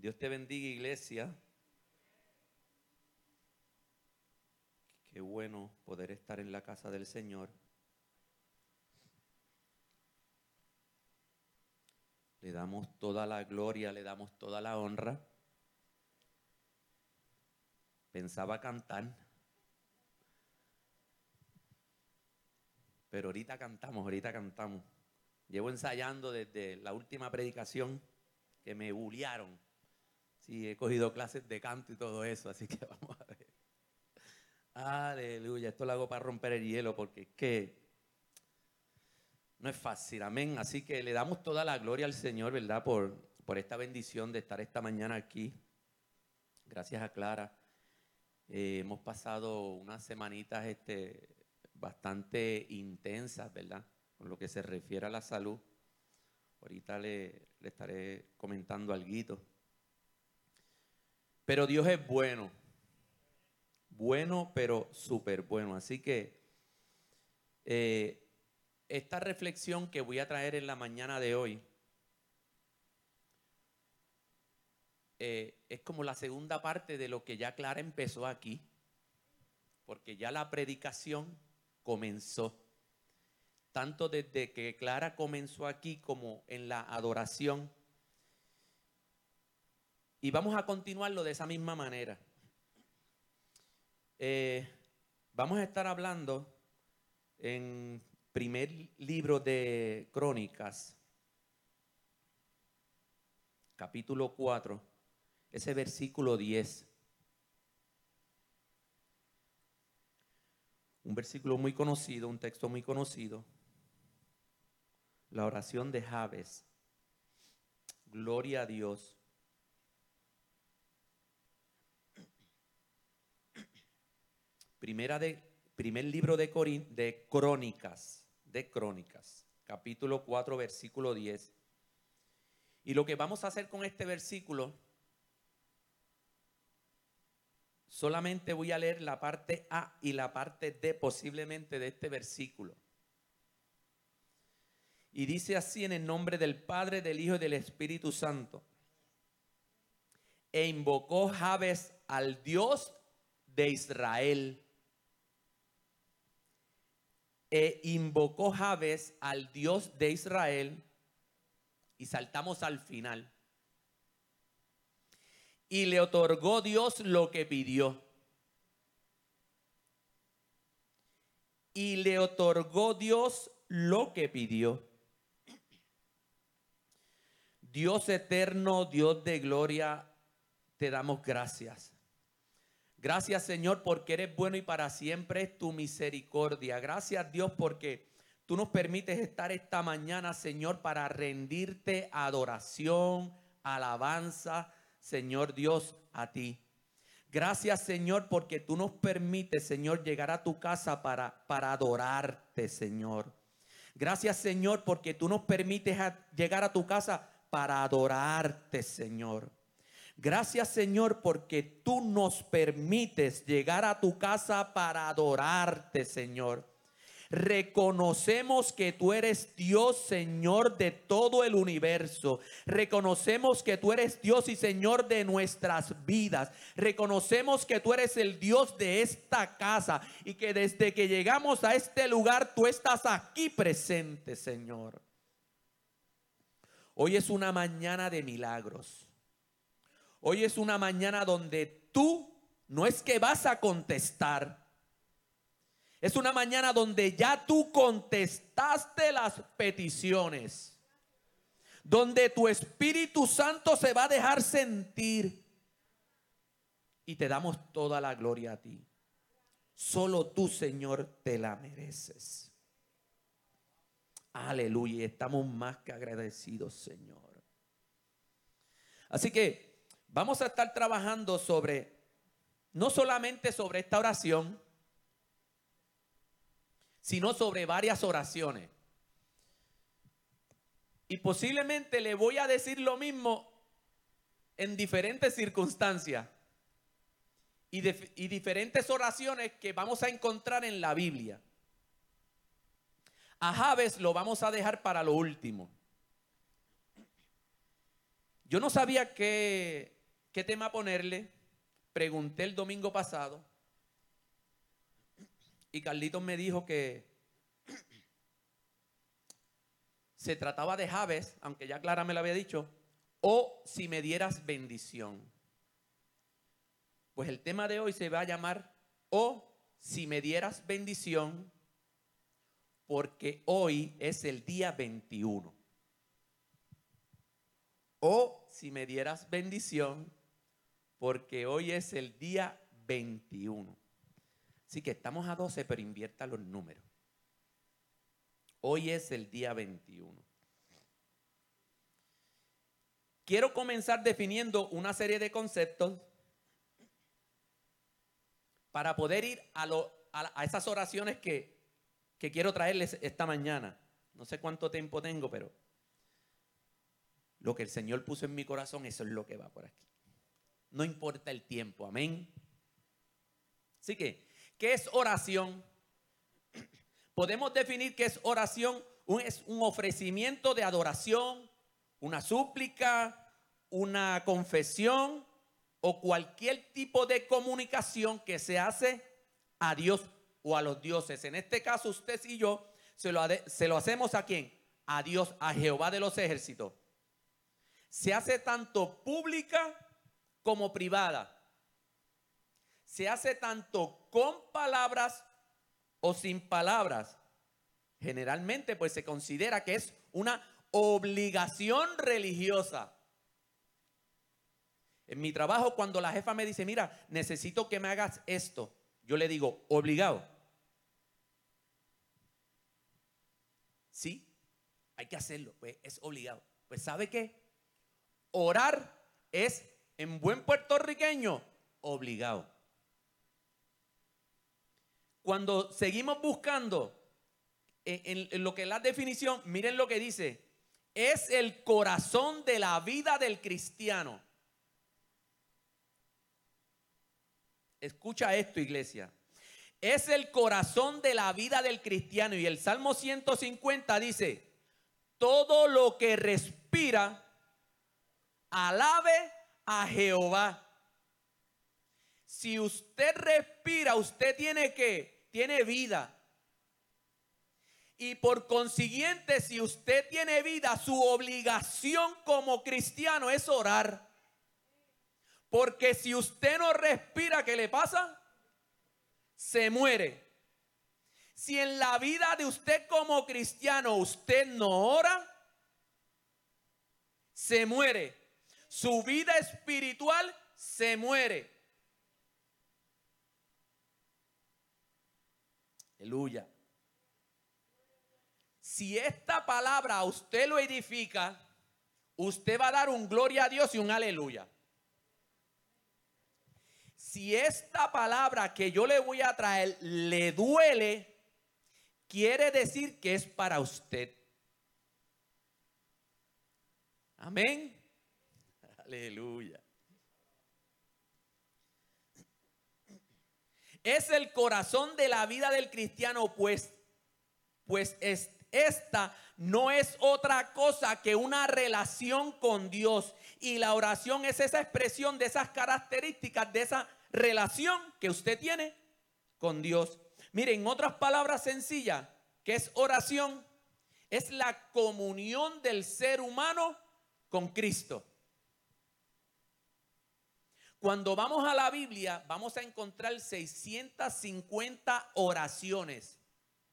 Dios te bendiga, iglesia. Qué bueno poder estar en la casa del Señor. Le damos toda la gloria, le damos toda la honra. Pensaba cantar. Pero ahorita cantamos, ahorita cantamos. Llevo ensayando desde la última predicación que me bullearon. Sí, he cogido clases de canto y todo eso, así que vamos a ver. Aleluya, esto lo hago para romper el hielo porque es que no es fácil, amén. Así que le damos toda la gloria al Señor, ¿verdad? Por, por esta bendición de estar esta mañana aquí. Gracias a Clara. Eh, hemos pasado unas semanitas este, bastante intensas, ¿verdad? Con lo que se refiere a la salud. Ahorita le, le estaré comentando algo. Pero Dios es bueno. Bueno, pero súper bueno. Así que eh, esta reflexión que voy a traer en la mañana de hoy eh, es como la segunda parte de lo que ya Clara empezó aquí. Porque ya la predicación comenzó. Tanto desde que Clara comenzó aquí como en la adoración. Y vamos a continuarlo de esa misma manera. Eh, vamos a estar hablando en primer libro de Crónicas, capítulo 4, ese versículo 10. Un versículo muy conocido, un texto muy conocido. La oración de Javes. Gloria a Dios. Primera de, primer libro de, de Crónicas, de Crónicas, capítulo 4, versículo 10. Y lo que vamos a hacer con este versículo, solamente voy a leer la parte A y la parte D posiblemente de este versículo. Y dice así en el nombre del Padre, del Hijo y del Espíritu Santo. E invocó Jabes al Dios de Israel e invocó Jabes al Dios de Israel y saltamos al final. Y le otorgó Dios lo que pidió. Y le otorgó Dios lo que pidió. Dios eterno, Dios de gloria, te damos gracias. Gracias Señor porque eres bueno y para siempre es tu misericordia. Gracias Dios porque tú nos permites estar esta mañana Señor para rendirte adoración, alabanza, Señor Dios, a ti. Gracias Señor porque tú nos permites Señor llegar a tu casa para, para adorarte Señor. Gracias Señor porque tú nos permites llegar a tu casa para adorarte Señor. Gracias Señor porque tú nos permites llegar a tu casa para adorarte Señor. Reconocemos que tú eres Dios, Señor de todo el universo. Reconocemos que tú eres Dios y Señor de nuestras vidas. Reconocemos que tú eres el Dios de esta casa y que desde que llegamos a este lugar tú estás aquí presente, Señor. Hoy es una mañana de milagros. Hoy es una mañana donde tú no es que vas a contestar. Es una mañana donde ya tú contestaste las peticiones. Donde tu Espíritu Santo se va a dejar sentir. Y te damos toda la gloria a ti. Solo tú, Señor, te la mereces. Aleluya. Estamos más que agradecidos, Señor. Así que vamos a estar trabajando sobre, no solamente sobre esta oración, sino sobre varias oraciones. Y posiblemente le voy a decir lo mismo en diferentes circunstancias y, diferentes oraciones que vamos a encontrar en la Biblia. A Javes lo vamos a dejar para lo último. Yo no sabía qué, qué tema ponerle. Pregunté el domingo pasado. Y Carlitos me dijo que se trataba de Javes, aunque ya Clara me lo había dicho, o si me dieras bendición. Pues el tema de hoy se va a llamar o si me dieras bendición, porque hoy es el día 21. O si me dieras bendición, porque hoy es el día 21. Así que estamos a 12, pero invierta los números. Hoy es el día 21. Quiero comenzar definiendo una serie de conceptos para poder ir a, a, esas oraciones que, que quiero traerles esta mañana. No sé cuánto tiempo tengo, pero lo que el Señor puso en mi corazón, eso es lo que va por aquí. No importa el tiempo, amén. Así que, ¿qué es oración? Podemos definir que es oración, es un ofrecimiento de adoración, una súplica, una confesión o cualquier tipo de comunicación que se hace a Dios o a los dioses. En este caso, usted y yo se lo, se lo hacemos a quién? A Dios, a Jehová de los ejércitos. Se hace tanto pública como privada. Se hace tanto con palabras o sin palabras. Generalmente pues se considera que es una obligación religiosa. En mi trabajo, cuando la jefa me dice, mira, necesito que me hagas esto, yo le digo, obligado. Sí, hay que hacerlo, pues es obligado. Pues ¿sabe qué? Orar es, en buen puertorriqueño, obligado. Cuando seguimos buscando en, lo que es la definición, miren lo que dice, es el corazón de la vida del cristiano. Escucha esto, iglesia. Es el corazón de la vida del cristiano. Y el Salmo 150 dice, todo lo que respira, alabe a Jehová. Si usted respira, usted tiene que, tiene vida. Y por consiguiente, si usted tiene vida, su obligación como cristiano es orar. Porque si usted no respira, ¿qué le pasa? Se muere. Si en la vida de usted como cristiano usted no ora, se muere. Su vida espiritual se muere. Aleluya. Si esta palabra a usted lo edifica, usted va a dar un gloria a Dios y un aleluya si esta palabra que yo le voy a traer le duele, quiere decir que es para usted. Amén. Aleluya. Es el corazón de la vida del cristiano, pues, pues esta no es otra cosa que una relación con Dios. Y la oración es esa expresión de esas características, de esa relación que usted tiene con Dios. Miren, en otras palabras sencillas, que es oración? Es la comunión del ser humano con Cristo. Cuando vamos a la Biblia, vamos a encontrar 650 oraciones.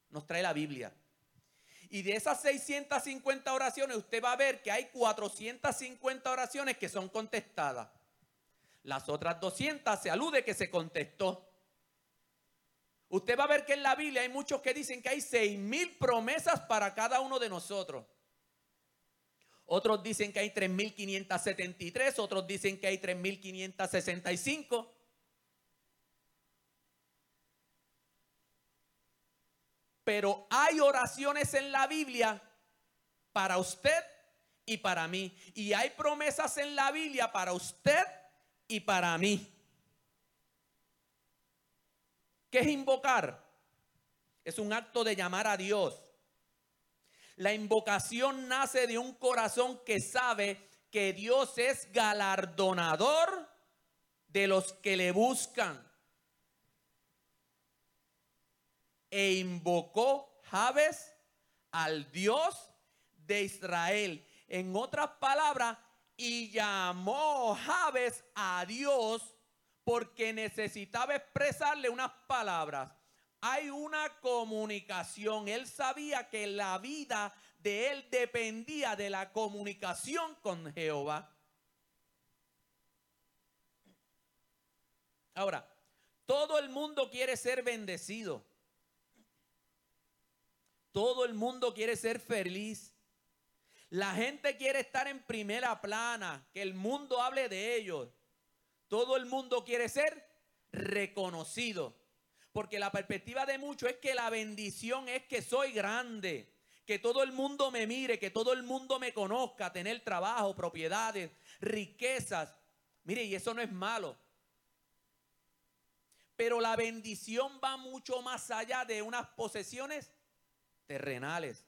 Nos trae la Biblia. Y de esas 650 oraciones, usted va a ver que hay 450 oraciones que son contestadas. Las otras 200 se alude que se contestó. Usted va a ver que en la Biblia hay muchos que dicen que hay seis mil promesas para cada uno de nosotros. Otros dicen que hay 3.573, otros dicen que hay 3.565. Pero hay oraciones en la Biblia para usted y para mí. Y hay promesas en la Biblia para usted y para mí. ¿Qué es invocar? Es un acto de llamar a Dios La invocación nace de un corazón que sabe que Dios es galardonador de los que le buscan. E invocó Jabes al Dios de Israel. En otras palabras, y llamó Jabes a Dios porque necesitaba expresarle unas palabras. Hay una comunicación. Él sabía que la vida de él dependía de la comunicación con Jehová. Ahora, todo el mundo quiere ser bendecido. Todo el mundo quiere ser feliz. La gente quiere estar en primera plana, que el mundo hable de ellos. Todo el mundo quiere ser reconocido. Porque la perspectiva de muchos es que la bendición es que soy grande, que todo el mundo me mire, que todo el mundo me conozca, tener trabajo, propiedades, riquezas. Mire, y eso no es malo. Pero la bendición va mucho más allá de unas posesiones terrenales.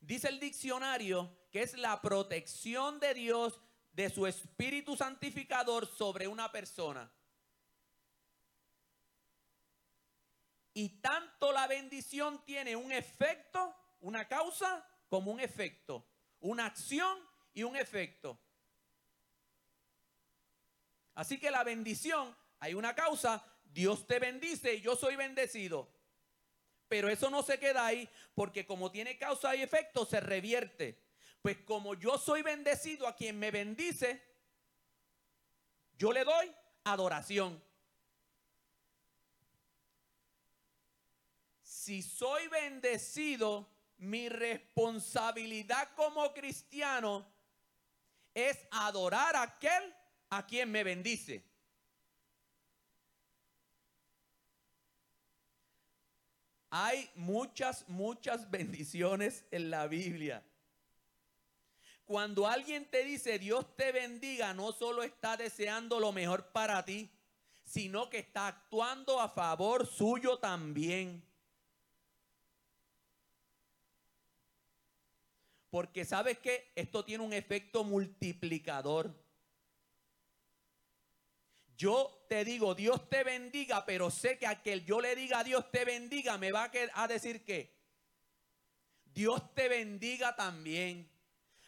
Dice el diccionario que es la protección de Dios de su espíritu santificador sobre una persona. Y tanto la bendición tiene un efecto, una causa, como un efecto. Una acción y un efecto. Así que la bendición, hay una causa, Dios te bendice y yo soy bendecido. Pero eso no se queda ahí porque como tiene causa y efecto se revierte. Pues como yo soy bendecido a quien me bendice, yo le doy adoración. Si soy bendecido, mi responsabilidad como cristiano es adorar a aquel a quien me bendice. Hay muchas, muchas bendiciones en la Biblia. Cuando alguien te dice Dios te bendiga, no solo está deseando lo mejor para ti, sino que está actuando a favor suyo también. Porque sabes que esto tiene un efecto multiplicador. Yo te digo, Dios te bendiga, pero sé que aquel yo le diga Dios te bendiga, me va a decir que Dios te bendiga también.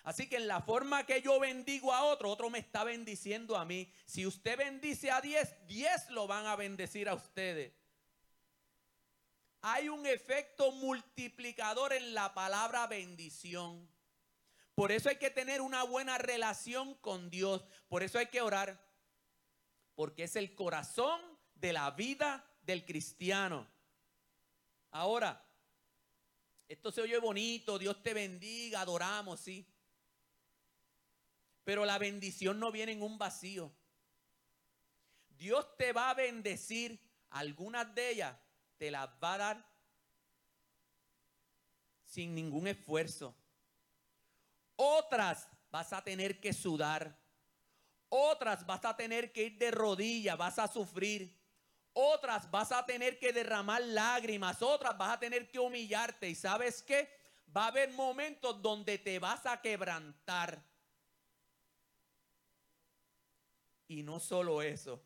Así que en la forma que yo bendigo a otro, otro me está bendiciendo a mí. Si usted bendice a 10, 10 lo van a bendecir a ustedes. Hay un efecto multiplicador en la palabra bendición. Por eso hay que tener una buena relación con Dios. Por eso hay que orar porque es el corazón de la vida del cristiano. Ahora, esto se oye bonito, Dios te bendiga, adoramos, sí. Pero la bendición no viene en un vacío. Dios te va a bendecir, algunas de ellas te las va a dar sin ningún esfuerzo. Otras vas a tener que sudar. Otras vas a tener que ir de rodillas, vas a sufrir. Otras vas a tener que derramar lágrimas. Otras vas a tener que humillarte. ¿Y sabes qué? Va a haber momentos donde te vas a quebrantar. Y no solo eso.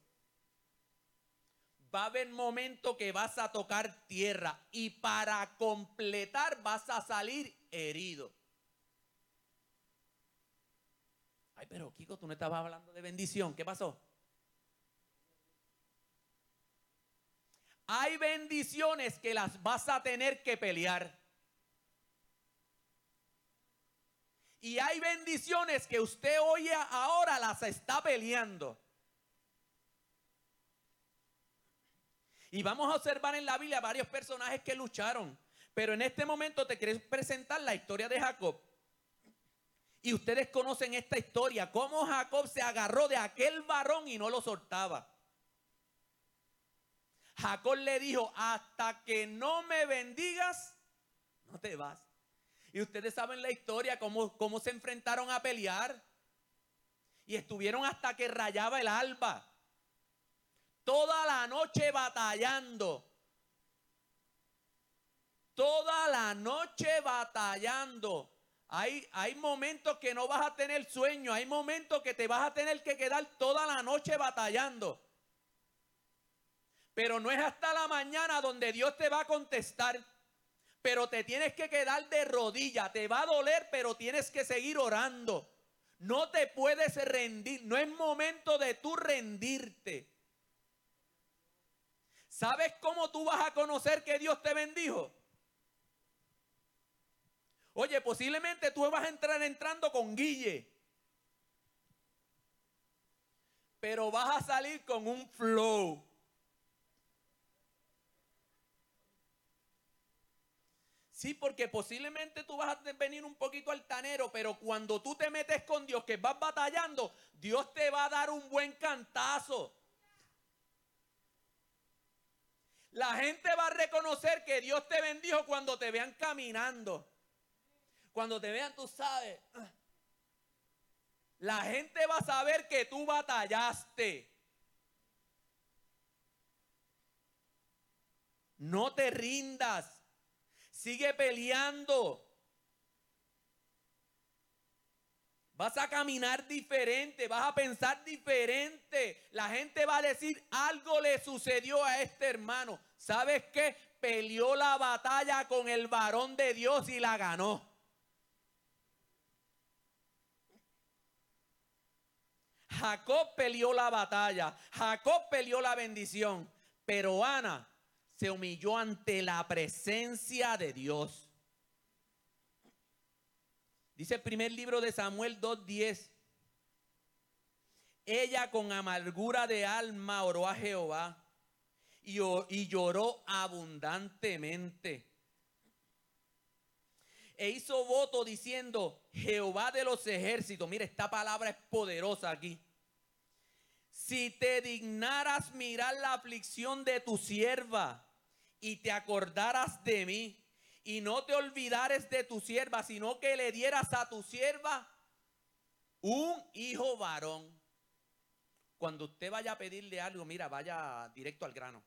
Va a haber momentos que vas a tocar tierra. Y para completar vas a salir herido. Ay, pero Kiko, tú no estabas hablando de bendición. ¿Qué pasó? Hay bendiciones que las vas a tener que pelear. Y hay bendiciones que usted hoy ahora las está peleando. Y vamos a observar en la Biblia varios personajes que lucharon. Pero en este momento te quiero presentar la historia de Jacob. Y ustedes conocen esta historia, cómo Jacob se agarró de aquel varón y no lo soltaba. Jacob le dijo, hasta que no me bendigas, no te vas. Y ustedes saben la historia, cómo, cómo se enfrentaron a pelear. Y estuvieron hasta que rayaba el alba. Toda la noche batallando. toda la noche batallando. Hay, momentos que no vas a tener sueño, hay momentos que te vas a tener que quedar toda la noche batallando. Pero no es hasta la mañana donde Dios te va a contestar. Pero te tienes que quedar de rodilla. Te va a doler, pero tienes que seguir orando. No te puedes rendir. No es momento de tú rendirte. ¿Sabes cómo tú vas a conocer que Dios te bendijo? Oye, posiblemente tú vas a entrar entrando con Guille. Pero vas a salir con un flow. Sí, porque posiblemente tú vas a venir un poquito altanero, pero cuando tú te metes con Dios, que vas batallando, Dios te va a dar un buen cantazo. La gente va a reconocer que Dios te bendijo cuando te vean caminando. Cuando te vean, tú sabes. La gente va a saber que tú batallaste. No te rindas. Sigue peleando. Vas a caminar diferente, vas a pensar diferente. La gente va a decir, algo le sucedió a este hermano. ¿Sabes qué? Peleó la batalla con el varón de Dios y la ganó. Jacob peleó la batalla, Jacob peleó la bendición, pero Ana se humilló ante la presencia de Dios. Dice el primer libro de Samuel 2.10. Ella con amargura de alma oró a Jehová y, y lloró abundantemente. E hizo voto diciendo, Jehová de los ejércitos, mire, esta palabra es poderosa aquí si te dignaras mirar la aflicción de tu sierva y te acordaras de mí y no te olvidares de tu sierva, sino que le dieras a tu sierva un hijo varón. Cuando usted vaya a pedirle algo, mira, vaya directo al grano.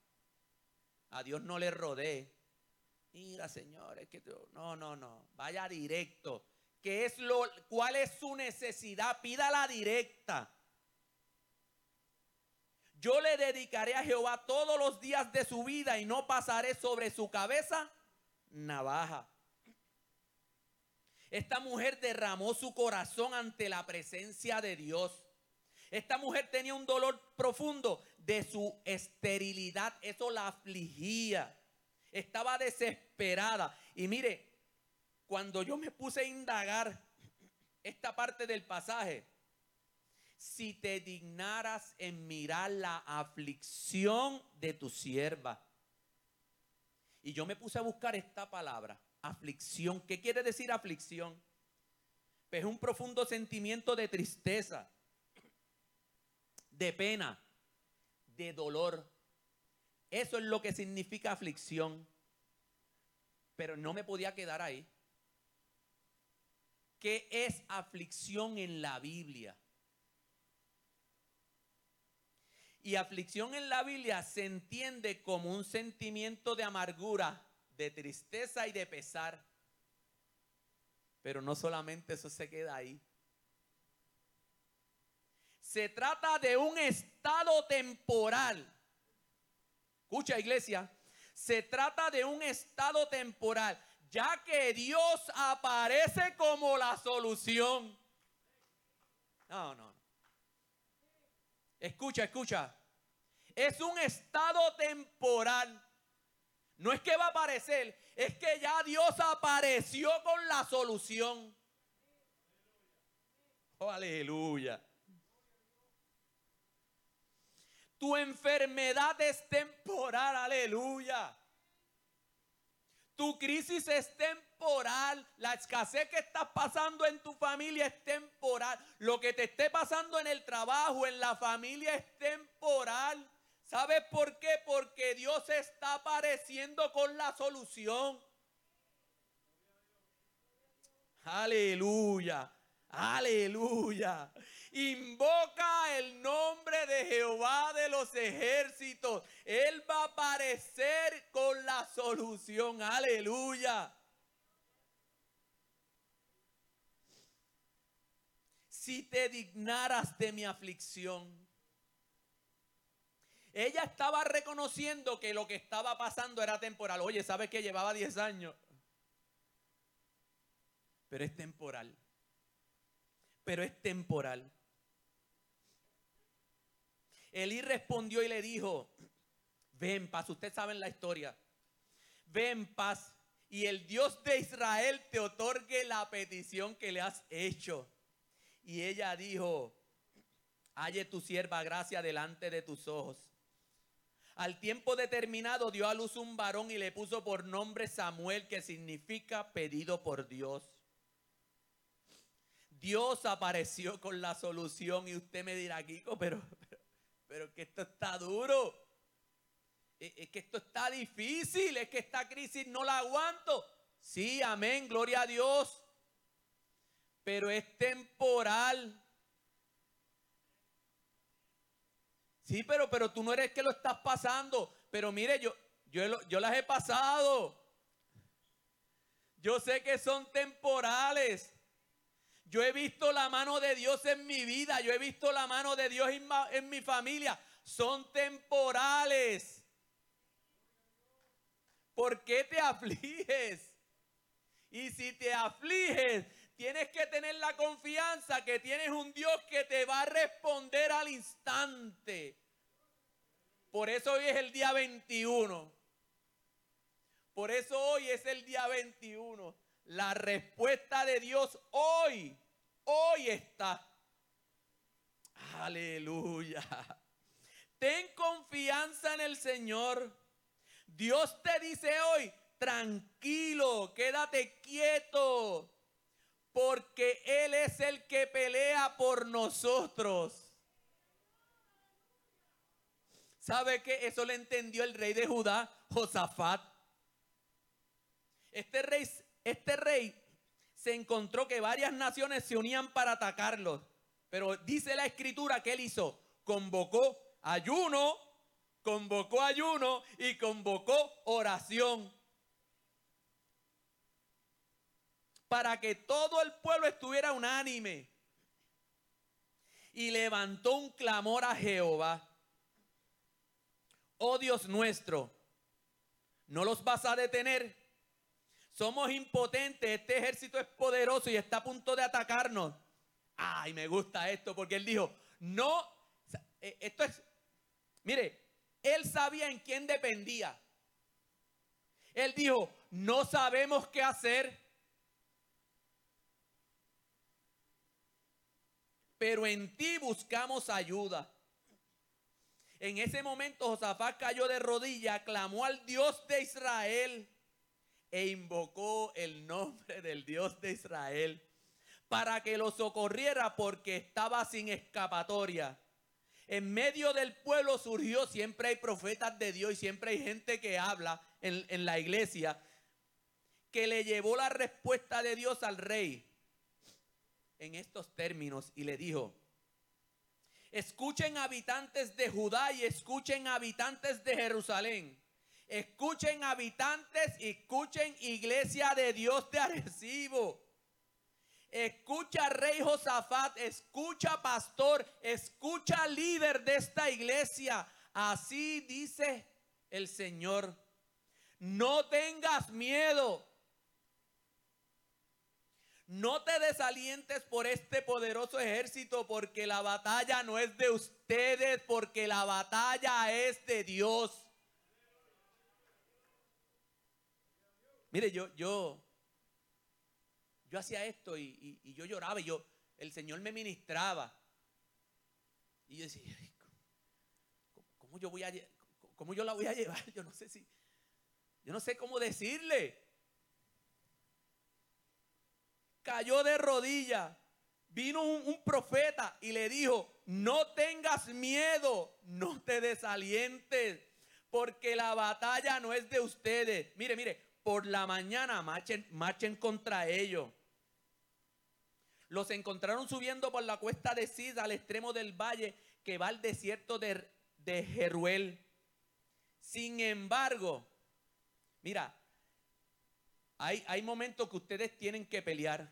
A Dios no le rodee. Mira, Señor, es que no, no, no, vaya directo. ¿Qué es lo cuál es su necesidad? Pídala directa. Yo le dedicaré a Jehová todos los días de su vida y no pasaré sobre su cabeza navaja. Esta mujer derramó su corazón ante la presencia de Dios. Esta mujer tenía un dolor profundo de su esterilidad. Eso la afligía. Estaba desesperada. Y mire, cuando yo me puse a indagar esta parte del pasaje, si te dignaras en mirar la aflicción de tu sierva. Y yo me puse a buscar esta palabra, aflicción. ¿Qué quiere decir aflicción? Pues es un profundo sentimiento de tristeza, de pena, de dolor. Eso es lo que significa aflicción. Pero no me podía quedar ahí. ¿Qué es aflicción en la Biblia? Y aflicción en la Biblia se entiende como un sentimiento de amargura, de tristeza y de pesar. Pero no solamente eso se queda ahí. Se trata de un estado temporal. Escucha iglesia, se trata de un estado temporal, ya que Dios aparece como la solución. No, no, Escucha, escucha. Es un estado temporal. No es que va a aparecer, es que ya Dios apareció con la solución. Oh, aleluya. Tu enfermedad es temporal, aleluya. Tu crisis es temporal. La escasez que estás pasando en tu familia es temporal. Lo que te esté pasando en el trabajo, en la familia es temporal. ¿Sabes por qué? Porque Dios está apareciendo con la solución. Aleluya. Aleluya. Invoca el nombre de Jehová de los ejércitos. Él va a aparecer con la solución. Aleluya. Si te dignaras de mi aflicción. Ella estaba reconociendo que lo que estaba pasando era temporal. Oye, ¿sabes que llevaba 10 años? Pero es temporal. Pero es temporal. Elí respondió y le dijo, ve en paz, ustedes saben la historia, ve en paz y el Dios de Israel te otorgue la petición que le has hecho. Y ella dijo, halle tu sierva gracia delante de tus ojos. Al tiempo determinado dio a luz un varón y le puso por nombre Samuel, que significa pedido por Dios. Dios apareció con la solución y usted me dirá, Kiko, pero, pero que esto está duro. E, es que esto está difícil, es que esta crisis no la aguanto. Sí, amén, gloria a Dios. Pero es temporal. Sí, pero, pero tú no eres que lo estás pasando. Pero mire, yo, yo, yo las he pasado. Yo sé que son temporales. Yo he visto la mano de Dios en mi vida. Yo he visto la mano de Dios en, mi familia. Son temporales. ¿Por qué te afliges? Y si te afliges, tienes que tener la confianza que tienes un Dios que te va a responder al instante. Por eso hoy es el día 21. Por eso hoy es el día 21. La respuesta de Dios hoy, hoy está. Aleluya. Ten confianza en el Señor. Dios te dice hoy, tranquilo, quédate quieto, porque Él es el que pelea por nosotros. ¿Sabe que eso le entendió el rey de Judá, Josafat? Este rey este rey se encontró que varias naciones se unían para atacarlos. Pero dice la escritura que él hizo, convocó ayuno, convocó ayuno y convocó oración. Para que todo el pueblo estuviera unánime. Y levantó un clamor a Jehová. Oh Dios nuestro, ¿no los vas a detener? Somos impotentes, este ejército es poderoso y está a punto de atacarnos. Ay, me gusta esto porque él dijo, no, eh, esto es, mire, él sabía en quién dependía. Él dijo, no sabemos qué hacer. Pero en ti buscamos ayuda. En ese momento Josafat cayó de rodillas, clamó al Dios de Israel e invocó el nombre del Dios de Israel para que lo socorriera porque estaba sin escapatoria. En medio del pueblo surgió, siempre hay profetas de Dios y siempre hay gente que habla en, en la iglesia, que le llevó la respuesta de Dios al rey en estos términos y le dijo, escuchen habitantes de Judá y escuchen habitantes de Jerusalén. Escuchen habitantes y escuchen iglesia de Dios de Arecibo. Escucha rey Josafat, escucha pastor, escucha líder de esta iglesia. Así dice el Señor. No tengas miedo. No te desalientes por este poderoso ejército porque la batalla no es de ustedes, porque la batalla es de Dios. Mire, yo, yo, yo hacía esto y, yo lloraba y yo, el Señor me ministraba. Y yo decía, ¿cómo, yo voy a, cómo yo la voy a llevar? Yo no sé si, yo no sé cómo decirle. Cayó de rodillas. Vino un, profeta y le dijo, no tengas miedo, no te desalientes, porque la batalla no es de ustedes. Mire, mire, por la mañana marchen, marchen contra ellos. Los encontraron subiendo por la cuesta de Sid al extremo del valle que va al desierto de, de Jeruel. Sin embargo, Mira, hay, hay momentos que ustedes tienen que pelear.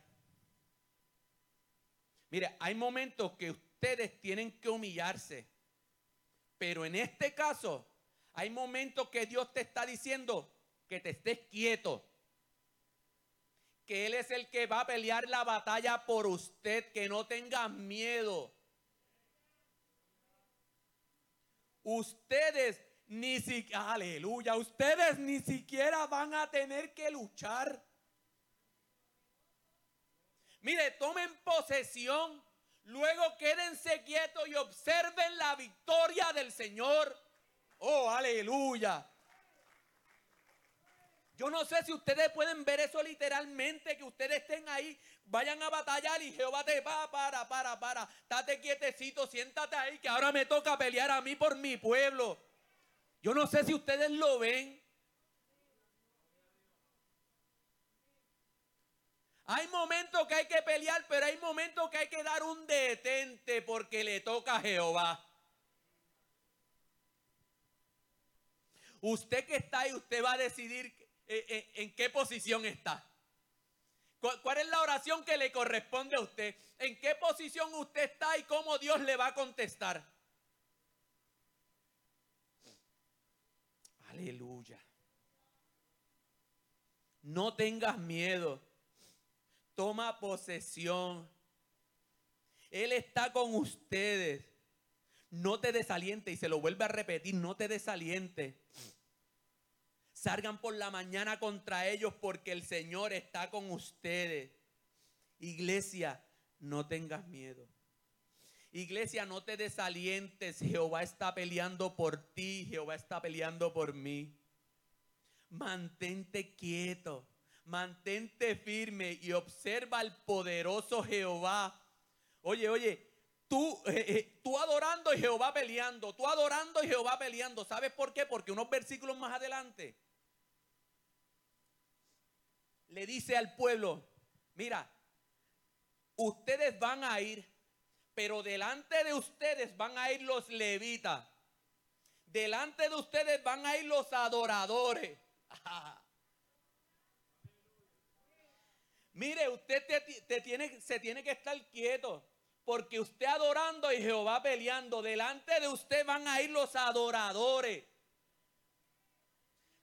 Mire, hay momentos que ustedes tienen que humillarse. Pero en este caso, hay momentos que Dios te está diciendo que te estés quieto. Que Él es el que va a pelear la batalla por usted. Que no tengas miedo. Ustedes ni siquiera, aleluya, ustedes ni siquiera van a tener que luchar. Mire, tomen posesión, luego quédense quietos y observen la victoria del Señor. Oh, aleluya. Yo no sé si ustedes pueden ver eso literalmente, que ustedes estén ahí, vayan a batallar y Jehová te va, para, para, para, estate quietecito, siéntate ahí, que ahora me toca pelear a mí por mi pueblo. Yo no sé si ustedes lo ven. Hay momentos que hay que pelear, pero hay momentos que hay que dar un detente porque le toca a Jehová. Usted que está ahí, usted va a decidir eh, eh, en, qué posición está. ¿Cuál es la oración que le corresponde a usted? ¿En qué posición usted está y cómo Dios le va a contestar? Aleluya. No tengas miedo. Toma posesión. Él está con ustedes. No te desaliente. Y se lo vuelve a repetir. No te desaliente. Salgan por la mañana contra ellos porque el Señor está con ustedes. Iglesia, no tengas miedo. Iglesia, no te desalientes. Jehová está peleando por ti. Jehová está peleando por mí. Mantente quieto. Mantente firme y observa al poderoso Jehová. Oye, oye, tú, eh, eh, tú adorando y Jehová peleando. Tú adorando y Jehová peleando. ¿Sabes por qué? Porque unos versículos más adelante le dice al pueblo, mira, ustedes van a ir pero delante de ustedes van a ir los levitas. Delante de ustedes van a ir los adoradores. Mire, usted te, tiene, se tiene que estar quieto. Porque usted adorando y Jehová peleando. Delante de usted van a ir los adoradores.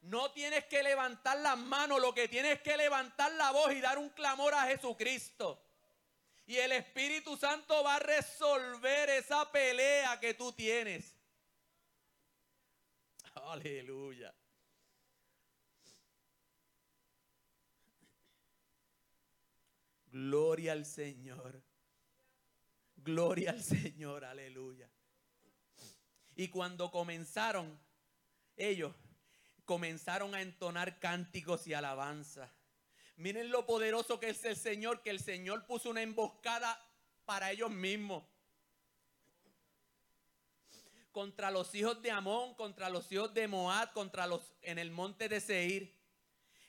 No tienes que levantar las manos, lo que tienes que levantar la voz y dar un clamor a Jesucristo. Y el Espíritu Santo va a resolver esa pelea que tú tienes. Aleluya. Gloria al Señor. Gloria al Señor, aleluya. Y cuando comenzaron, ellos comenzaron a entonar cánticos y alabanza. Miren lo poderoso que es el Señor, que el Señor puso una emboscada para ellos mismos. Contra los hijos de Amón, contra los hijos de Moab, contra los en el monte de Seir,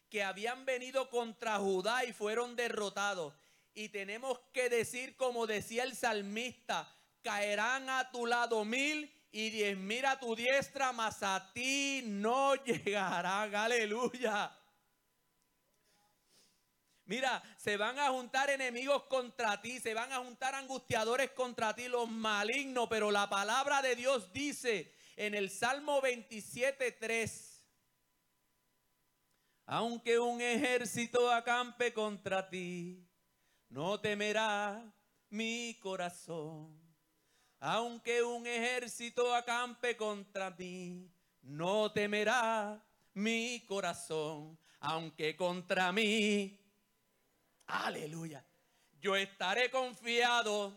que habían venido contra Judá y fueron derrotados. Y tenemos que decir, como decía el salmista, caerán a tu lado mil y diez mil a tu diestra, mas a ti no llegarán. Aleluya. Mira, se van a juntar enemigos contra ti, se van a juntar angustiadores contra ti, los malignos, pero la palabra de Dios dice en el Salmo 27.3, aunque un ejército acampe contra ti, no temerá mi corazón. Aunque un ejército acampe contra mí, no temerá mi corazón. Aunque contra mí Aleluya. Yo estaré confiado.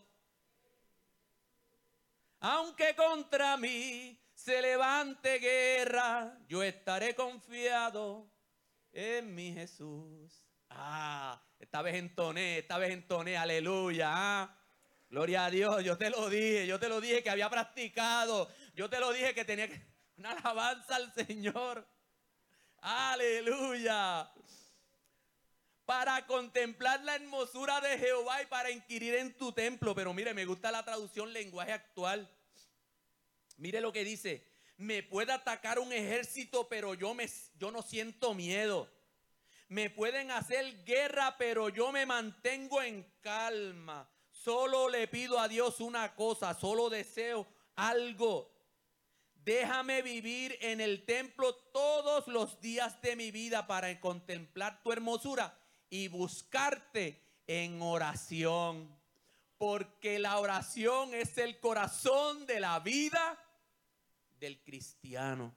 Aunque contra mí se levante guerra, yo estaré confiado en mi Jesús. Ah, esta vez entoné, esta vez entoné, aleluya. Ah, gloria a Dios, yo te lo dije, yo te lo dije que había practicado, yo te lo dije que tenía que, una alabanza al Señor. Aleluya para contemplar la hermosura de Jehová y para inquirir en tu templo. Pero mire, me gusta la traducción lenguaje actual. Mire lo que dice, Me puede atacar un ejército, pero yo, me, yo no siento miedo. Me pueden hacer guerra, pero yo me mantengo en calma. Solo le pido a Dios una cosa, solo deseo algo. Déjame vivir en el templo todos los días de mi vida para contemplar tu hermosura y buscarte en oración. Porque la oración es el corazón de la vida del cristiano.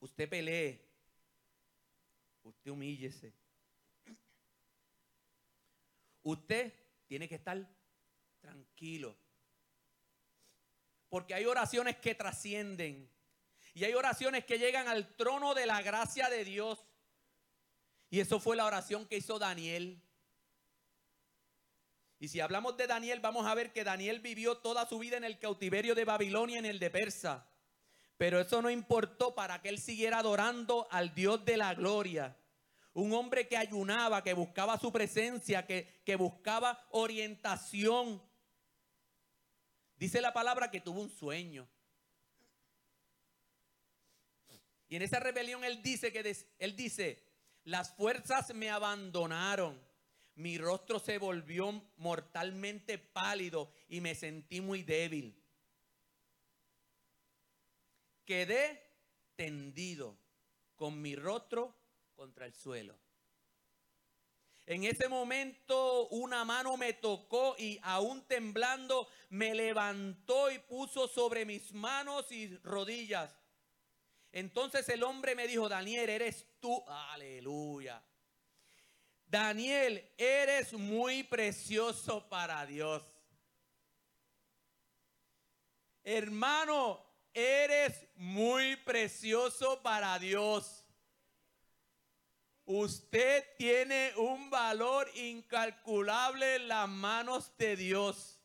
Usted pelee. Usted humíllese. Usted tiene que estar tranquilo. Porque hay oraciones que trascienden. Y hay oraciones que llegan al trono de la gracia de Dios. Y eso fue la oración que hizo Daniel. Y si hablamos de Daniel, vamos a ver que Daniel vivió toda su vida en el cautiverio de Babilonia, en el de Persa. Pero eso no importó para que él siguiera adorando al Dios de la gloria. Un hombre que ayunaba, que buscaba su presencia, que, que buscaba orientación. Dice la palabra que tuvo un sueño. Y en esa rebelión él dice que él dice, las fuerzas me abandonaron. Mi rostro se volvió mortalmente pálido y me sentí muy débil. Quedé tendido con mi rostro contra el suelo. En ese momento una mano me tocó y aún temblando me levantó y puso sobre mis manos y rodillas. Entonces el hombre me dijo, Daniel, eres tú. Aleluya. Daniel, eres muy precioso para Dios. Hermano, eres muy precioso para Dios. Usted tiene un valor incalculable en las manos de Dios.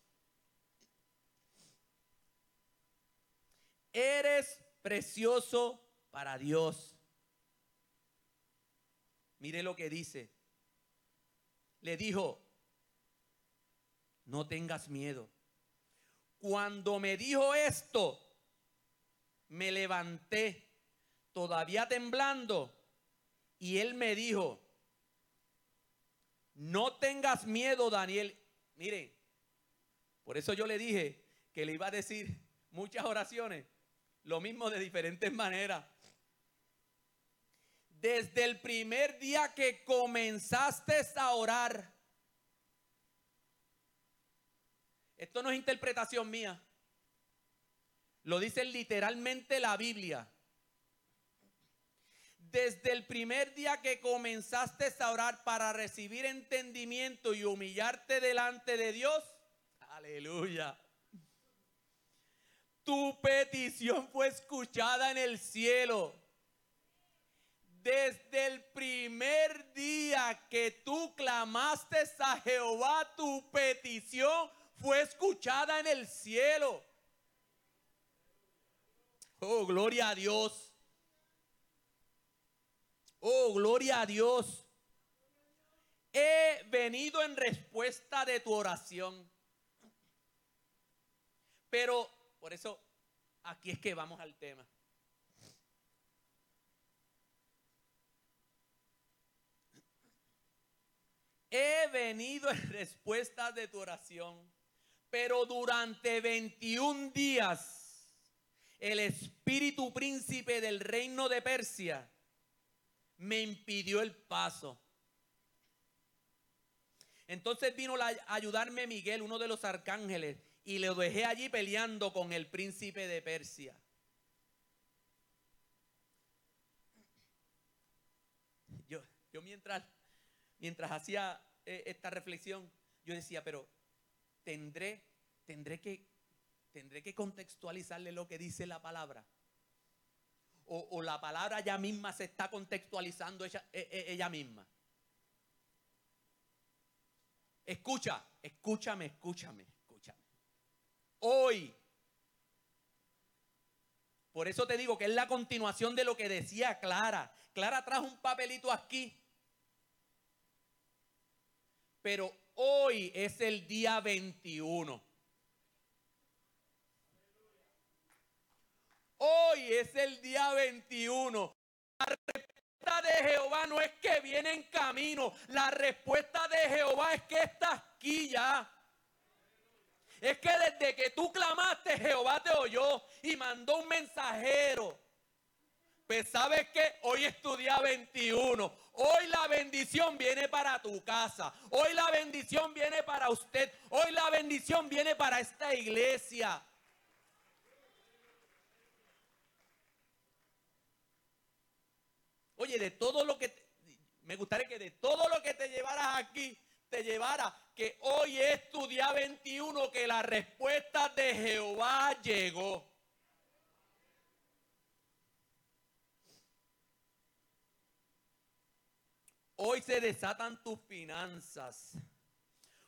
Eres precioso para Dios. Mire lo que dice le dijo, no tengas miedo. Cuando me dijo esto, me levanté, todavía temblando, y él me dijo, no tengas miedo, Daniel. Mire, por eso yo le dije que le iba a decir muchas oraciones, lo mismo de diferentes maneras desde el primer día que comenzaste a orar. Esto no es interpretación mía. Lo dice literalmente la Biblia. Desde el primer día que comenzaste a orar para recibir entendimiento y humillarte delante de Dios, aleluya. Tu petición fue escuchada en el cielo desde el primer día que tú clamaste a Jehová, tu petición fue escuchada en el cielo. Oh, gloria a Dios. Oh, gloria a Dios. He venido en respuesta de tu oración. Pero, por eso, aquí es que vamos al tema. He venido en respuesta de tu oración, pero durante 21 días el espíritu príncipe del reino de Persia me impidió el paso. Entonces vino a ayudarme Miguel, uno de los arcángeles, y le dejé allí peleando con el príncipe de Persia. Yo, yo mientras mientras hacía eh, esta reflexión, yo decía, pero tendré, tendré que, tendré que contextualizarle lo que dice la palabra. O, la palabra ya misma se está contextualizando ella, e, e, ella misma. Escucha, escúchame, escúchame, escúchame. Hoy, por eso te digo que es la continuación de lo que decía Clara. Clara trajo un papelito aquí pero hoy es el día 21. Hoy es el día 21. La respuesta de Jehová no es que viene en camino. La respuesta de Jehová es que está aquí ya. Es que desde que tú clamaste, Jehová te oyó y mandó un mensajero pues sabes que hoy es tu día 21. Hoy la bendición viene para tu casa. Hoy la bendición viene para usted. Hoy la bendición viene para esta iglesia. Oye, de todo lo que... me gustaría que de todo lo que te llevaras aquí, te llevara que hoy es tu día 21, que la respuesta de Jehová llegó. Hoy se desatan tus finanzas.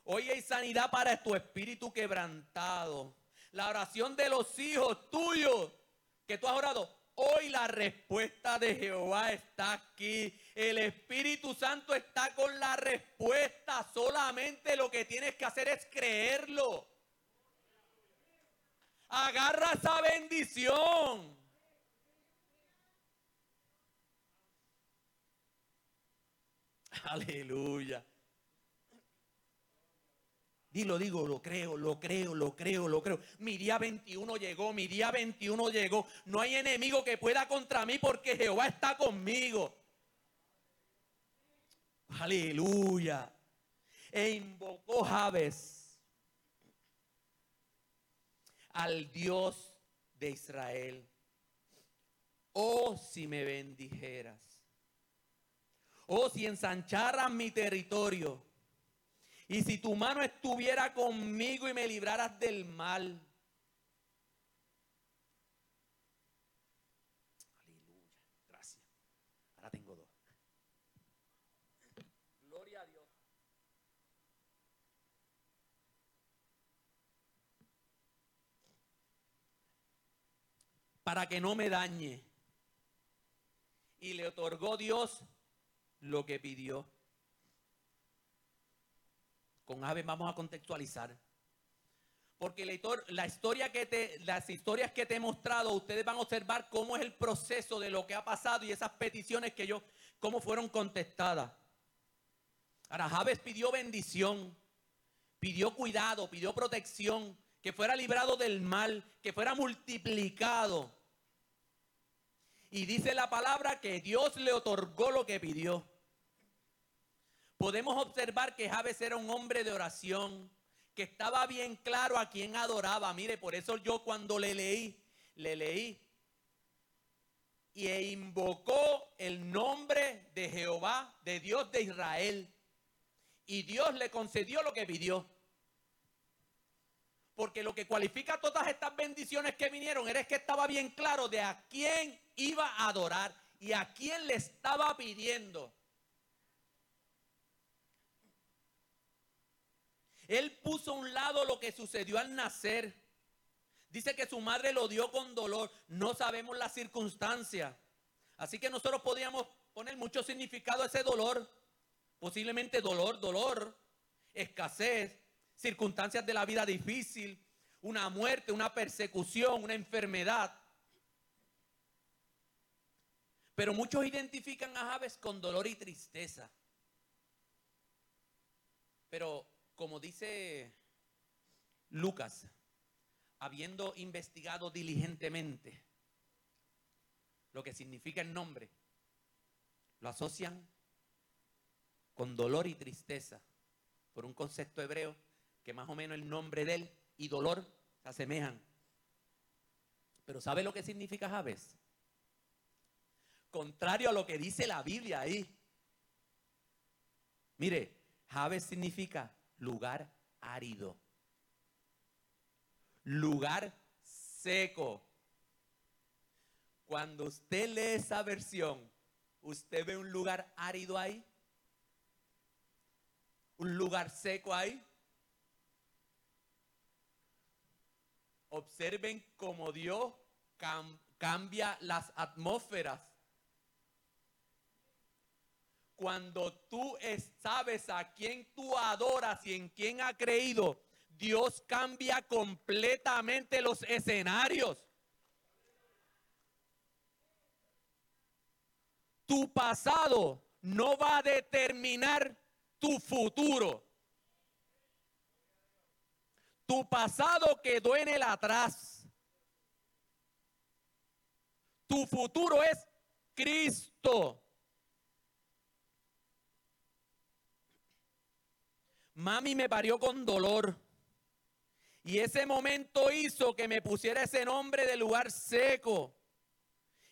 Hoy hay sanidad para tu espíritu quebrantado. La oración de los hijos tuyos que tú has orado. Hoy la respuesta de Jehová está aquí. El Espíritu Santo está con la respuesta. Solamente lo que tienes que hacer es creerlo. Agarra esa bendición. Aleluya. Dilo, digo, lo creo, lo creo, lo creo, lo creo. Mi día 21 llegó, mi día 21 llegó. No hay enemigo que pueda contra mí porque Jehová está conmigo. Aleluya. E invocó Javes al Dios de Israel. Oh, si me bendijeras. Oh, si ensancharas mi territorio y si tu mano estuviera conmigo y me libraras del mal. Aleluya. Gracias. Ahora tengo dos. Gloria a Dios. Para que no me dañe. Y le otorgó Dios lo que pidió. Con Aves vamos a contextualizar. Porque la, historia que te, las historias que te he mostrado, ustedes van a observar cómo es el proceso de lo que ha pasado y esas peticiones que yo, cómo fueron contestadas. Ahora, Javes pidió bendición, pidió cuidado, pidió protección, que fuera librado del mal, que fuera multiplicado. Y dice la palabra que Dios le otorgó lo que pidió podemos observar que Javes era un hombre de oración, que estaba bien claro a quién adoraba. Mire, por eso yo cuando le leí, le leí y e invocó el nombre de Jehová, de Dios de Israel. Y Dios le concedió lo que pidió. Porque lo que cualifica todas estas bendiciones que vinieron era que estaba bien claro de a quién iba a adorar y a quién le estaba pidiendo. Él puso a un lado lo que sucedió al nacer. Dice que su madre lo dio con dolor. No sabemos la circunstancia. Así que nosotros podríamos poner mucho significado a ese dolor. Posiblemente dolor, dolor, escasez, circunstancias de la vida difícil, una muerte, una persecución, una enfermedad. Pero muchos identifican a Javes con dolor y tristeza. Pero como dice Lucas, habiendo investigado diligentemente lo que significa el nombre, lo asocian con dolor y tristeza por un concepto hebreo que más o menos el nombre de él y dolor se asemejan. Pero ¿sabe lo que significa Javes? Contrario a lo que dice la Biblia ahí. Mire, Javes significa lugar árido, lugar seco. Cuando usted lee esa versión, ¿usted ve un lugar árido ahí? ¿Un lugar seco ahí? Observen cómo Dios cambia las atmósferas cuando tú sabes a quién tú adoras y en quién ha creído, Dios cambia completamente los escenarios. Tu pasado no va a determinar tu futuro. Tu pasado quedó en el atrás. Tu futuro es Cristo. Mami me parió con dolor. Y ese momento hizo que me pusiera ese nombre de lugar seco.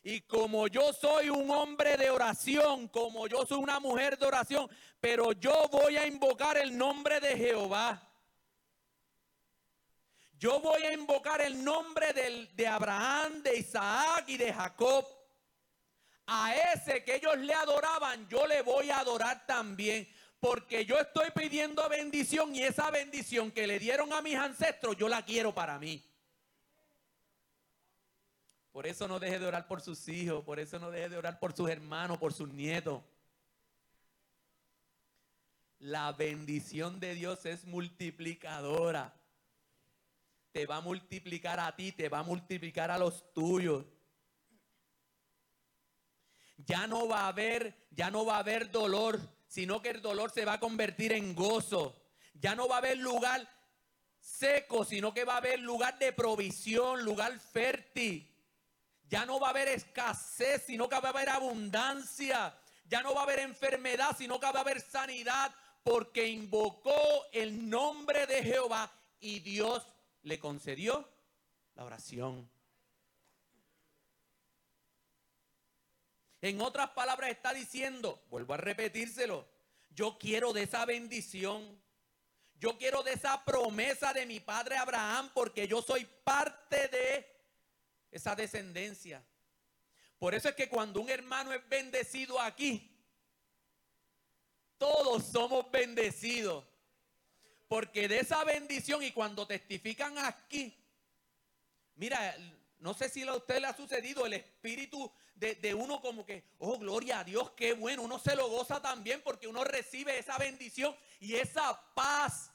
Y como yo soy un hombre de oración, como yo soy una mujer de oración, pero yo voy a invocar el nombre de Jehová. Yo voy a invocar el nombre de Abraham, de Isaac y de Jacob. A ese que ellos le adoraban, yo le voy a adorar también. Porque yo estoy pidiendo bendición y esa bendición que le dieron a mis ancestros, yo la quiero para mí. Por eso no deje de orar por sus hijos, por eso no deje de orar por sus hermanos, por sus nietos. La bendición de Dios es multiplicadora te va a multiplicar a ti, te va a multiplicar a los tuyos. Ya no va a haber, ya no va a haber dolor, sino que el dolor se va a convertir en gozo. Ya no va a haber lugar seco, sino que va a haber lugar de provisión, lugar fértil. Ya no va a haber escasez, sino que va a haber abundancia. Ya no va a haber enfermedad, sino que va a haber sanidad, porque invocó el nombre de Jehová y Dios le concedió la oración. En otras palabras está diciendo, vuelvo a repetírselo, yo quiero de esa bendición. Yo quiero de esa promesa de mi padre Abraham porque yo soy parte de esa descendencia. Por eso es que cuando un hermano es bendecido aquí, todos somos bendecidos. Porque de esa bendición y cuando testifican aquí, mira, no sé si a usted le ha sucedido el espíritu de, uno como que, oh, gloria a Dios, qué bueno, uno se lo goza también porque uno recibe esa bendición y esa paz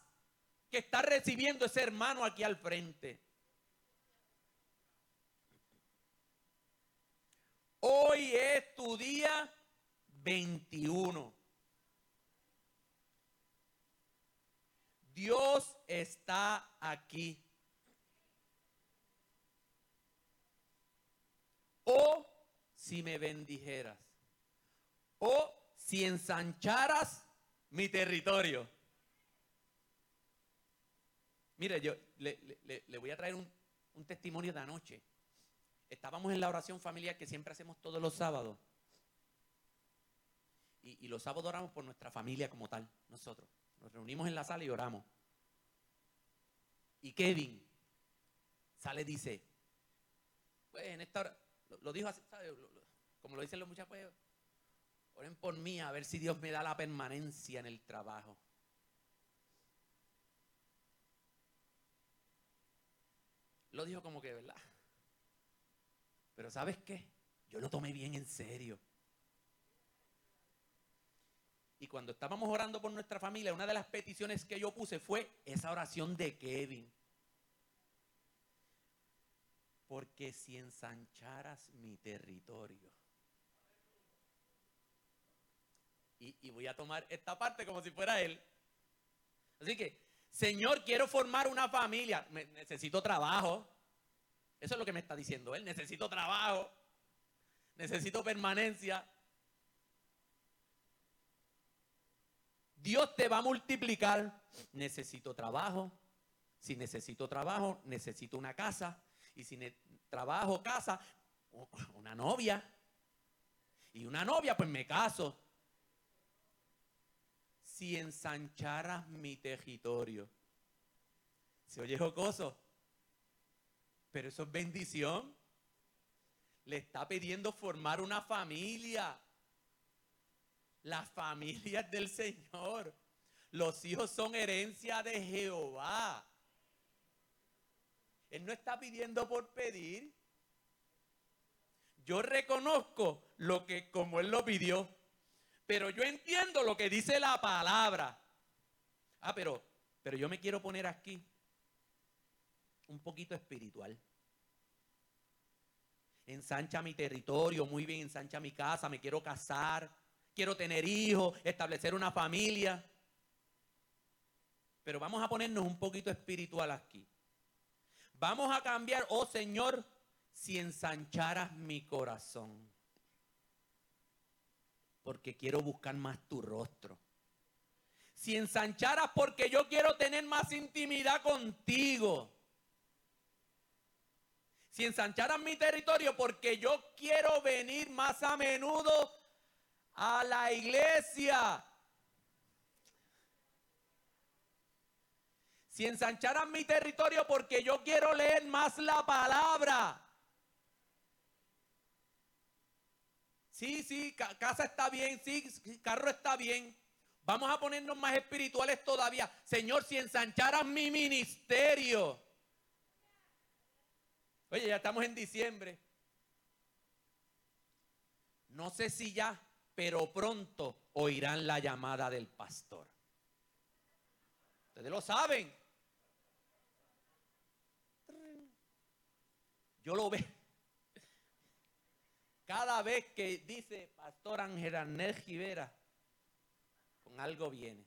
que está recibiendo ese hermano aquí al frente. Hoy es tu día 21. Dios está aquí. O si me bendijeras. O si ensancharas mi territorio. Mire, yo le, voy a traer un, testimonio de anoche. Estábamos en la oración familiar que siempre hacemos todos los sábados. Y, y los sábados oramos por nuestra familia como tal, nosotros. Nos reunimos en la sala y oramos. Y Kevin sale y dice, pues en esta hora, lo, dijo así, como lo dicen los muchachos, pues, oren por mí a ver si Dios me da la permanencia en el trabajo. Lo dijo como que, ¿verdad? Pero ¿sabes qué? Yo lo tomé bien en serio. Y cuando estábamos orando por nuestra familia, una de las peticiones que yo puse fue esa oración de Kevin. Porque si ensancharas mi territorio. Y, voy a tomar esta parte como si fuera él. Así que, Señor, quiero formar una familia. necesito trabajo. Eso es lo que me está diciendo él. Necesito trabajo. Necesito permanencia. Dios te va a multiplicar. Necesito trabajo. Si necesito trabajo, necesito una casa. Y si trabajo, casa, una novia. Y una novia, pues me caso. Si ensancharas mi territorio. Se oye jocoso. Pero eso es bendición. Le está pidiendo formar una familia. Las familias del Señor. Los hijos son herencia de Jehová. Él no está pidiendo por pedir. Yo reconozco lo que como Él lo pidió. Pero yo entiendo lo que dice la palabra. Ah, pero, pero yo me quiero poner aquí un poquito espiritual. ensancha mi territorio, muy bien, ensancha mi casa, me quiero casar, quiero tener hijos, establecer una familia. Pero vamos a ponernos un poquito espiritual aquí. Vamos a cambiar, oh Señor, si ensancharas mi corazón. Porque quiero buscar más tu rostro. Si ensancharas porque yo quiero tener más intimidad contigo. Si ensancharas mi territorio porque yo quiero venir más a menudo a la iglesia. Si ensancharan mi territorio porque yo quiero leer más la palabra. Sí, sí, casa está bien, sí, carro está bien. Vamos a ponernos más espirituales todavía. Señor, si ensancharan mi ministerio. Oye, ya estamos en diciembre. No sé si ya, pero pronto oirán la llamada del pastor. Ustedes lo saben. Yo lo veo. Cada vez que dice Pastor Ángel Arnel Rivera, con algo viene.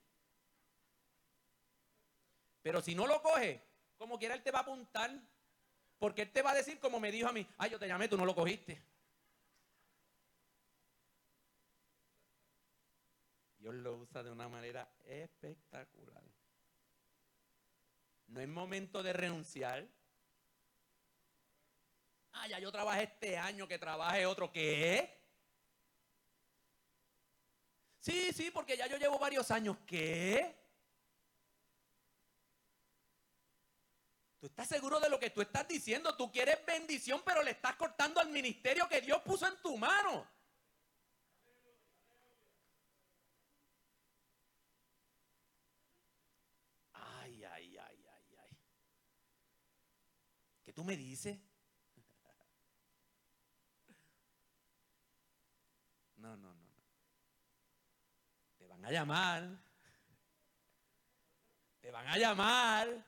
Pero si no lo coge, como quiera él te va a apuntar. Porque él te va a decir como me dijo a mí, ay, yo te llamé, tú no lo cogiste. Dios lo usa de una manera espectacular. No es momento de renunciar. Ah, ya yo trabajé este año, que trabaje otro. ¿Qué? Sí, sí, porque ya yo llevo varios años. ¿Qué? ¿Tú estás seguro de lo que tú estás diciendo? Tú quieres bendición, pero le estás cortando al ministerio que Dios puso en tu mano. Ay, ay, ay, ay, ay. ¿Qué tú me dices? No, no, no. Te van a llamar. Te van a llamar.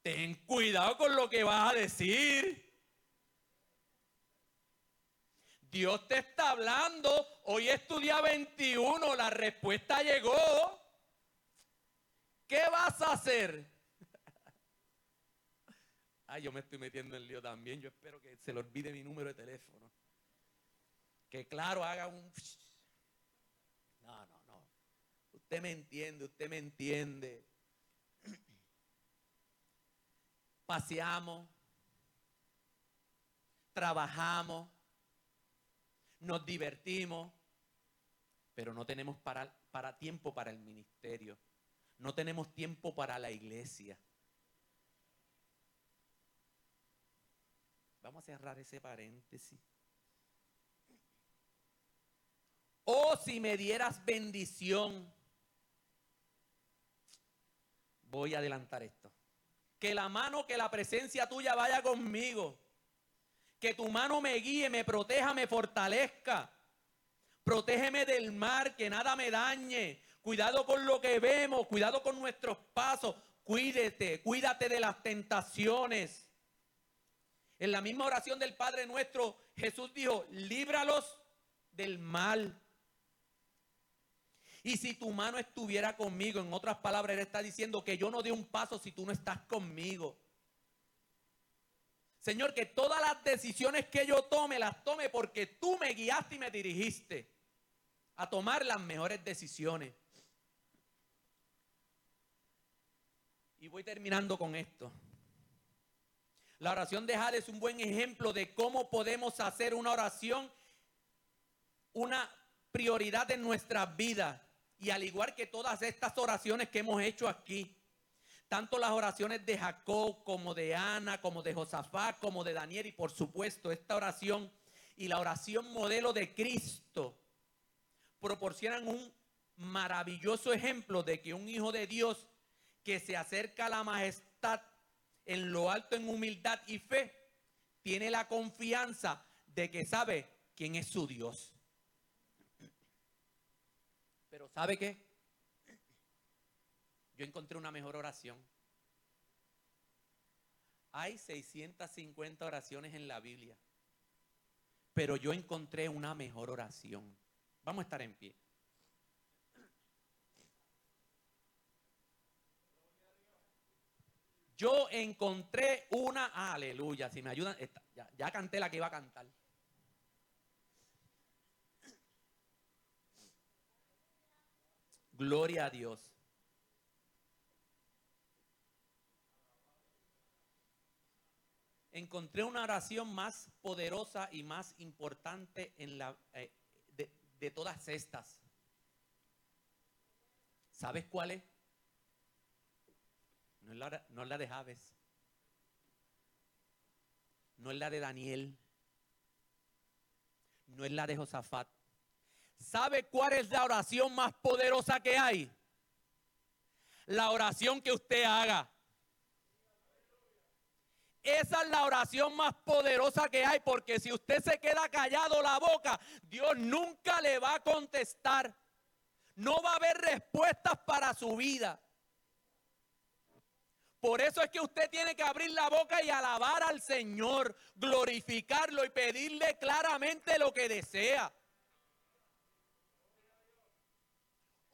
Ten cuidado con lo que vas a decir. Dios te está hablando. Hoy es tu día 21. La respuesta llegó. ¿Qué vas a hacer? Ay, yo me estoy metiendo en lío también. Yo espero que se le olvide mi número de teléfono que claro haga un... No, no, no. Usted me entiende, usted me entiende. Paseamos, trabajamos, nos divertimos, pero no tenemos para, para tiempo para el ministerio. No tenemos tiempo para la iglesia. Vamos a cerrar ese paréntesis. Oh, si me dieras bendición. Voy a adelantar esto. Que la mano, que la presencia tuya vaya conmigo. Que tu mano me guíe, me proteja, me fortalezca. Protégeme del mar, que nada me dañe. Cuidado con lo que vemos, cuidado con nuestros pasos. Cuídete, cuídate de las tentaciones. En la misma oración del Padre nuestro, Jesús dijo, líbralos del mal. Y si tu mano estuviera conmigo, en otras palabras, Él está diciendo que yo no dé un paso si tú no estás conmigo. Señor, que todas las decisiones que yo tome, las tome porque tú me guiaste y me dirigiste a tomar las mejores decisiones. Y voy terminando con esto. La oración de Jade es un buen ejemplo de cómo podemos hacer una oración una prioridad en nuestras vidas. Y al igual que todas estas oraciones que hemos hecho aquí, tanto las oraciones de Jacob como de Ana, como de Josafat, como de Daniel y por supuesto esta oración y la oración modelo de Cristo proporcionan un maravilloso ejemplo de que un hijo de Dios que se acerca a la majestad en lo alto en humildad y fe, tiene la confianza de que sabe quién es su Dios. Pero ¿sabe qué? Yo encontré una mejor oración. Hay 650 oraciones en la Biblia, pero yo encontré una mejor oración. Vamos a estar en pie. Yo encontré una, aleluya, si me ayudan, ya, canté la que iba a cantar. Gloria a Dios. Encontré una oración más poderosa y más importante en la, eh, de, todas estas. ¿Sabes cuál es? No es, la, no es la de Javes. No es la de Daniel. No es la de Josafat. ¿Sabe cuál es la oración más poderosa que hay? La oración que usted haga. Esa es la oración más poderosa que hay, porque si usted se queda callado la boca, Dios nunca le va a contestar. No va a haber respuestas para su vida. Por eso es que usted tiene que abrir la boca y alabar al Señor, glorificarlo y pedirle claramente lo que desea.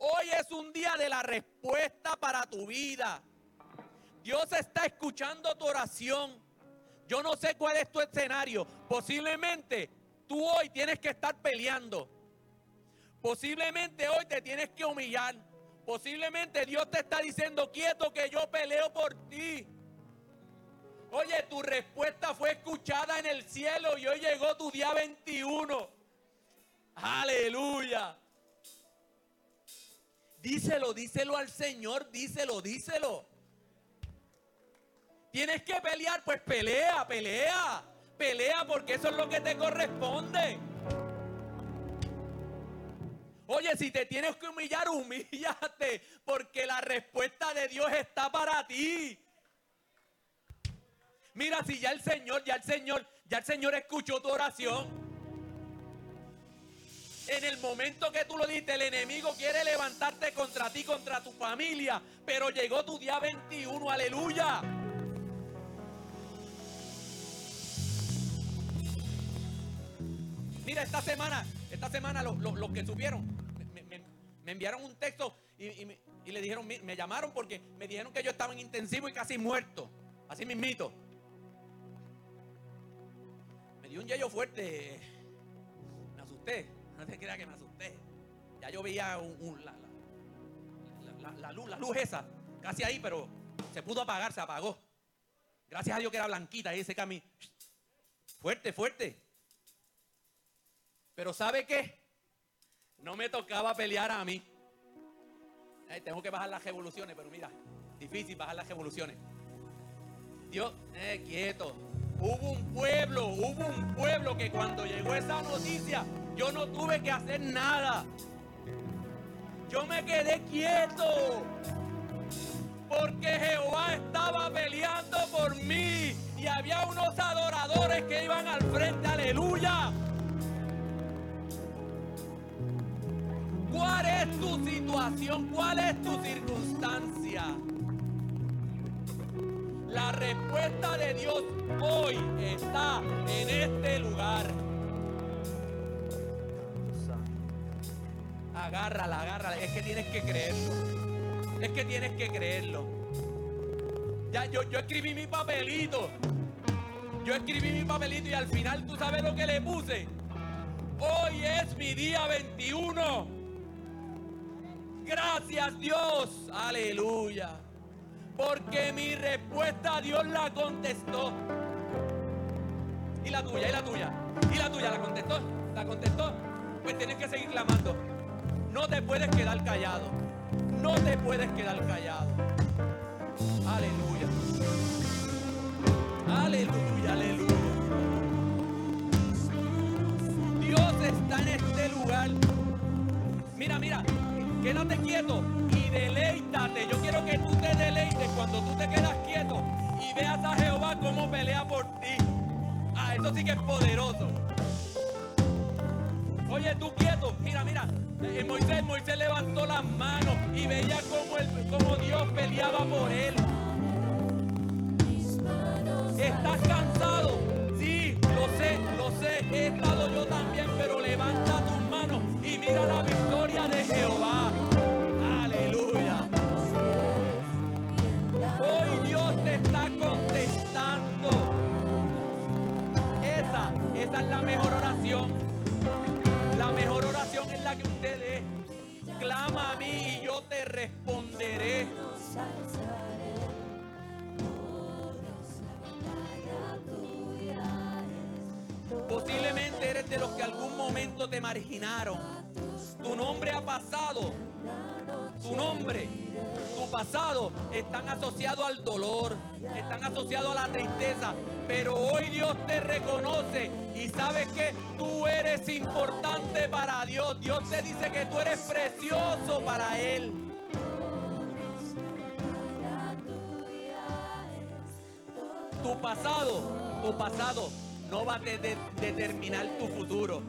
Hoy es un día de la respuesta para tu vida. Dios está escuchando tu oración. Yo no sé cuál es tu escenario. Posiblemente tú hoy tienes que estar peleando. Posiblemente hoy te tienes que humillar. Posiblemente Dios te está diciendo quieto que yo peleo por ti. Oye, tu respuesta fue escuchada en el cielo y hoy llegó tu día 21. Aleluya. Díselo, díselo al Señor, díselo, díselo. Tienes que pelear, pues pelea, pelea. Pelea porque eso es lo que te corresponde. Oye, si te tienes que humillar, humíllate, porque la respuesta de Dios está para ti. Mira, si ya el Señor, ya el Señor, ya el Señor escuchó tu oración. En el momento que tú lo diste, el enemigo quiere levantarte contra ti, contra tu familia. Pero llegó tu día 21, aleluya. Mira, esta semana, esta semana los, que subieron, me, enviaron un texto y, le dijeron, me llamaron porque me dijeron que yo estaba en intensivo y casi muerto. Así mismito. Me dio un yello fuerte. Me asusté. No te creas que me asusté. Ya yo veía la, luz, la luz esa, casi ahí, pero se pudo apagar, se apagó. Gracias a Dios que era blanquita y ese camino. Fuerte, fuerte. Pero ¿sabe qué? No me tocaba pelear a mí. tengo que bajar las revoluciones, pero mira, difícil bajar las revoluciones. Dios, eh, quieto. Hubo un pueblo, hubo un pueblo que cuando llegó esa noticia, yo no tuve que hacer nada. Yo me quedé quieto. Porque Jehová estaba peleando por mí. Y había unos adoradores que iban al frente. Aleluya. ¿Cuál es tu situación? ¿Cuál es tu circunstancia? La respuesta de Dios hoy está en este lugar. Agárrala, agárrala. Es que tienes que creerlo. Es que tienes que creerlo. Ya, yo, yo escribí mi papelito. Yo escribí mi papelito y al final tú sabes lo que le puse. Hoy es mi día 21. Gracias Dios. Aleluya. Porque mi respuesta Dios la contestó. Y la tuya, y la tuya. Y la tuya la contestó. La contestó. Pues tienes que seguir clamando. No te puedes quedar callado. No te puedes quedar callado. Aleluya. Aleluya, aleluya. Dios está en este lugar. Mira, mira, quédate quieto y deleítate. Yo quiero que tú te deleites cuando tú te quedas quieto y veas a Jehová cómo pelea por ti. Ah, eso sí que es poderoso. Oye, tú quieto, mira, mira. Moisés, Moisés levantó las manos y veía cómo, el, cómo Dios peleaba por él. Estás cansado. Sí, lo sé, lo sé. He estado yo también, pero levanta tus manos y mira la victoria de Jehová. Aleluya. Hoy Dios te está contestando. Esa, esa es la mejor oración. Clama a mí y yo te responderé. Posiblemente eres de los que algún momento te marginaron. Tu nombre ha pasado. Tu nombre, tu pasado están asociados al dolor, están asociados a la tristeza. Pero hoy Dios te reconoce y sabes que tú eres importante para Dios. Dios te dice que tú eres precioso para Él. Tu pasado, tu pasado no va a determinar tu futuro.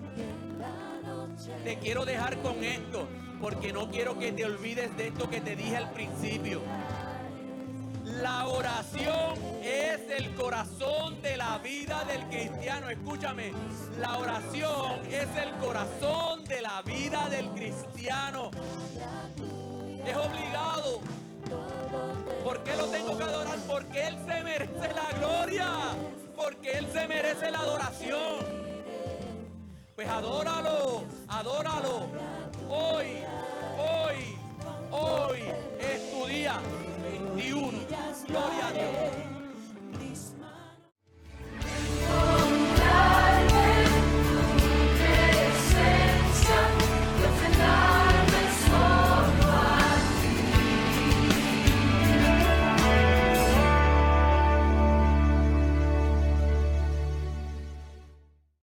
Te quiero dejar con esto, porque no quiero que te olvides de esto que te dije al principio. La oración es el corazón de la vida del cristiano. Escúchame, la oración es el corazón de la vida del cristiano. Es obligado. ¿Por qué lo tengo que adorar? Porque Él se merece la gloria porque Él se merece la adoración. Pues adóralo, adóralo. Hoy, hoy, hoy es tu día 21. Gloria a Dios.